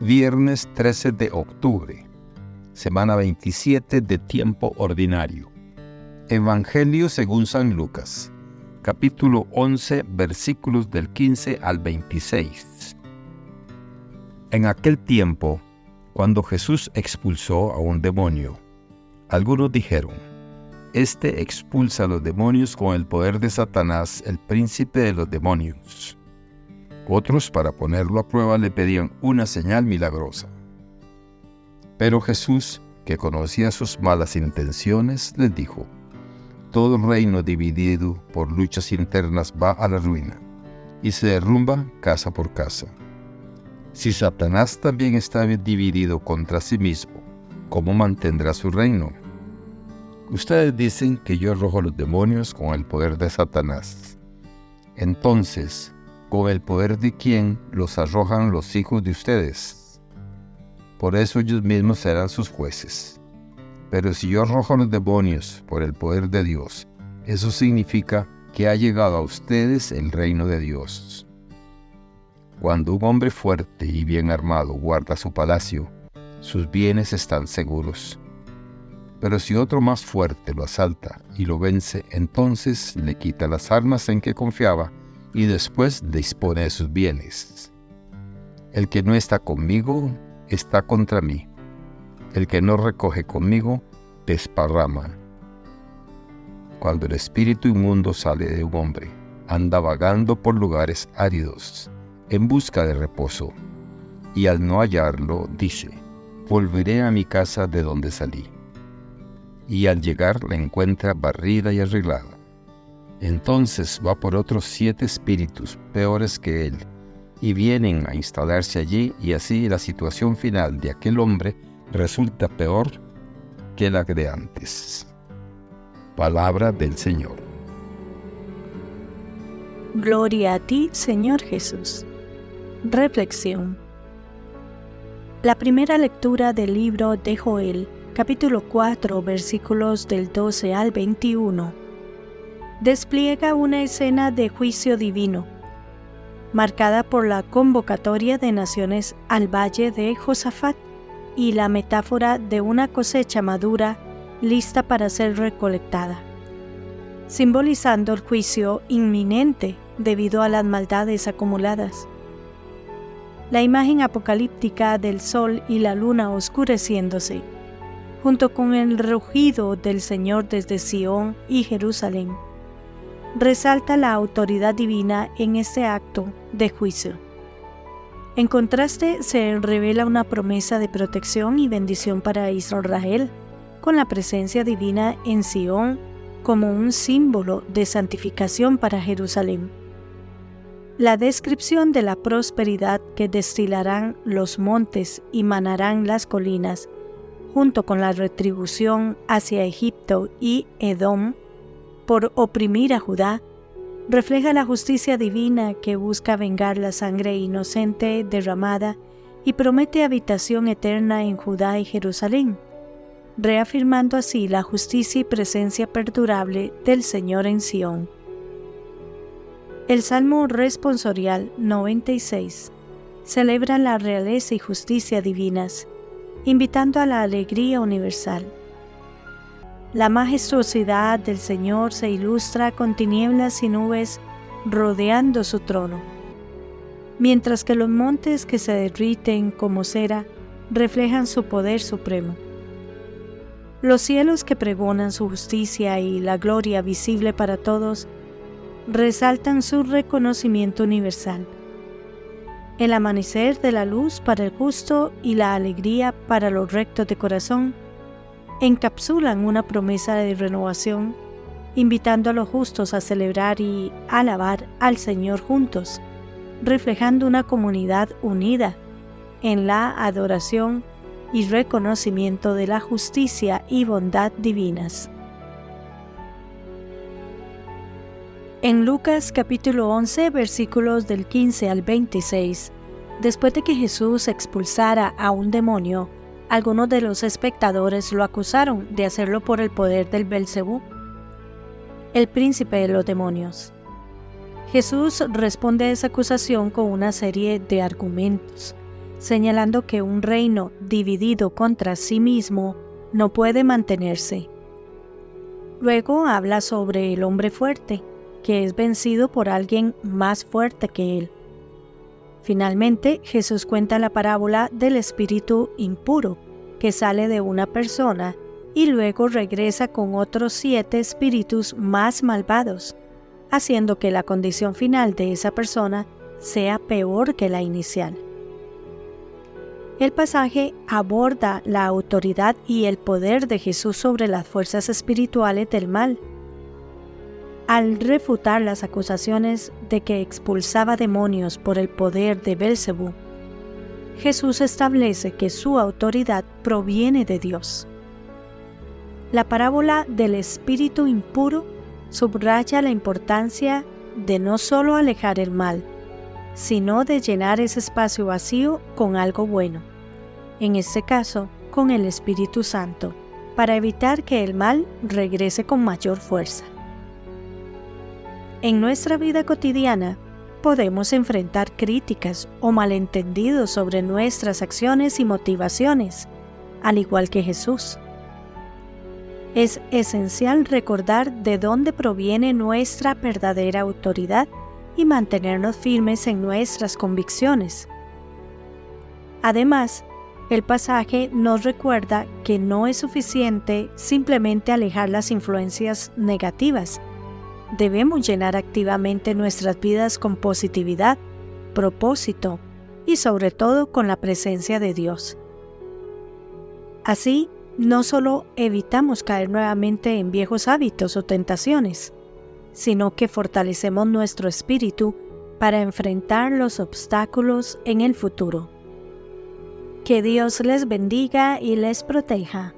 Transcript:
Viernes 13 de octubre, semana 27 de tiempo ordinario. Evangelio según San Lucas, capítulo 11, versículos del 15 al 26. En aquel tiempo, cuando Jesús expulsó a un demonio, algunos dijeron, Este expulsa a los demonios con el poder de Satanás, el príncipe de los demonios. Otros, para ponerlo a prueba, le pedían una señal milagrosa. Pero Jesús, que conocía sus malas intenciones, les dijo, Todo reino dividido por luchas internas va a la ruina, y se derrumba casa por casa. Si Satanás también está dividido contra sí mismo, ¿cómo mantendrá su reino? Ustedes dicen que yo arrojo a los demonios con el poder de Satanás. Entonces, con el poder de quien los arrojan los hijos de ustedes. Por eso ellos mismos serán sus jueces. Pero si yo arrojo los demonios por el poder de Dios, eso significa que ha llegado a ustedes el reino de Dios. Cuando un hombre fuerte y bien armado guarda su palacio, sus bienes están seguros. Pero si otro más fuerte lo asalta y lo vence, entonces le quita las armas en que confiaba y después dispone de sus bienes. El que no está conmigo está contra mí. El que no recoge conmigo desparrama. Cuando el espíritu inmundo sale de un hombre, anda vagando por lugares áridos, en busca de reposo, y al no hallarlo dice, volveré a mi casa de donde salí. Y al llegar la encuentra barrida y arreglada entonces va por otros siete espíritus peores que él, y vienen a instalarse allí y así la situación final de aquel hombre resulta peor que la de antes. Palabra del Señor. Gloria a ti, Señor Jesús. Reflexión. La primera lectura del libro de Joel, capítulo 4, versículos del 12 al 21 despliega una escena de juicio divino, marcada por la convocatoria de naciones al valle de Josafat y la metáfora de una cosecha madura lista para ser recolectada, simbolizando el juicio inminente debido a las maldades acumuladas. La imagen apocalíptica del sol y la luna oscureciéndose, junto con el rugido del Señor desde Sión y Jerusalén resalta la autoridad divina en este acto de juicio. En contraste, se revela una promesa de protección y bendición para Israel, con la presencia divina en Sión como un símbolo de santificación para Jerusalén. La descripción de la prosperidad que destilarán los montes y manarán las colinas, junto con la retribución hacia Egipto y Edom, por oprimir a Judá, refleja la justicia divina que busca vengar la sangre inocente derramada y promete habitación eterna en Judá y Jerusalén, reafirmando así la justicia y presencia perdurable del Señor en Sión. El Salmo responsorial 96 celebra la realeza y justicia divinas, invitando a la alegría universal. La majestuosidad del Señor se ilustra con tinieblas y nubes rodeando su trono, mientras que los montes que se derriten como cera reflejan su poder supremo. Los cielos que pregonan su justicia y la gloria visible para todos resaltan su reconocimiento universal. El amanecer de la luz para el justo y la alegría para los rectos de corazón encapsulan una promesa de renovación, invitando a los justos a celebrar y alabar al Señor juntos, reflejando una comunidad unida en la adoración y reconocimiento de la justicia y bondad divinas. En Lucas capítulo 11 versículos del 15 al 26, después de que Jesús expulsara a un demonio, algunos de los espectadores lo acusaron de hacerlo por el poder del Belcebú, el príncipe de los demonios. Jesús responde a esa acusación con una serie de argumentos, señalando que un reino dividido contra sí mismo no puede mantenerse. Luego habla sobre el hombre fuerte, que es vencido por alguien más fuerte que él. Finalmente, Jesús cuenta la parábola del espíritu impuro, que sale de una persona y luego regresa con otros siete espíritus más malvados, haciendo que la condición final de esa persona sea peor que la inicial. El pasaje aborda la autoridad y el poder de Jesús sobre las fuerzas espirituales del mal. Al refutar las acusaciones de que expulsaba demonios por el poder de Belcebú, Jesús establece que su autoridad proviene de Dios. La parábola del espíritu impuro subraya la importancia de no solo alejar el mal, sino de llenar ese espacio vacío con algo bueno, en este caso con el Espíritu Santo, para evitar que el mal regrese con mayor fuerza. En nuestra vida cotidiana podemos enfrentar críticas o malentendidos sobre nuestras acciones y motivaciones, al igual que Jesús. Es esencial recordar de dónde proviene nuestra verdadera autoridad y mantenernos firmes en nuestras convicciones. Además, el pasaje nos recuerda que no es suficiente simplemente alejar las influencias negativas. Debemos llenar activamente nuestras vidas con positividad, propósito y sobre todo con la presencia de Dios. Así, no solo evitamos caer nuevamente en viejos hábitos o tentaciones, sino que fortalecemos nuestro espíritu para enfrentar los obstáculos en el futuro. Que Dios les bendiga y les proteja.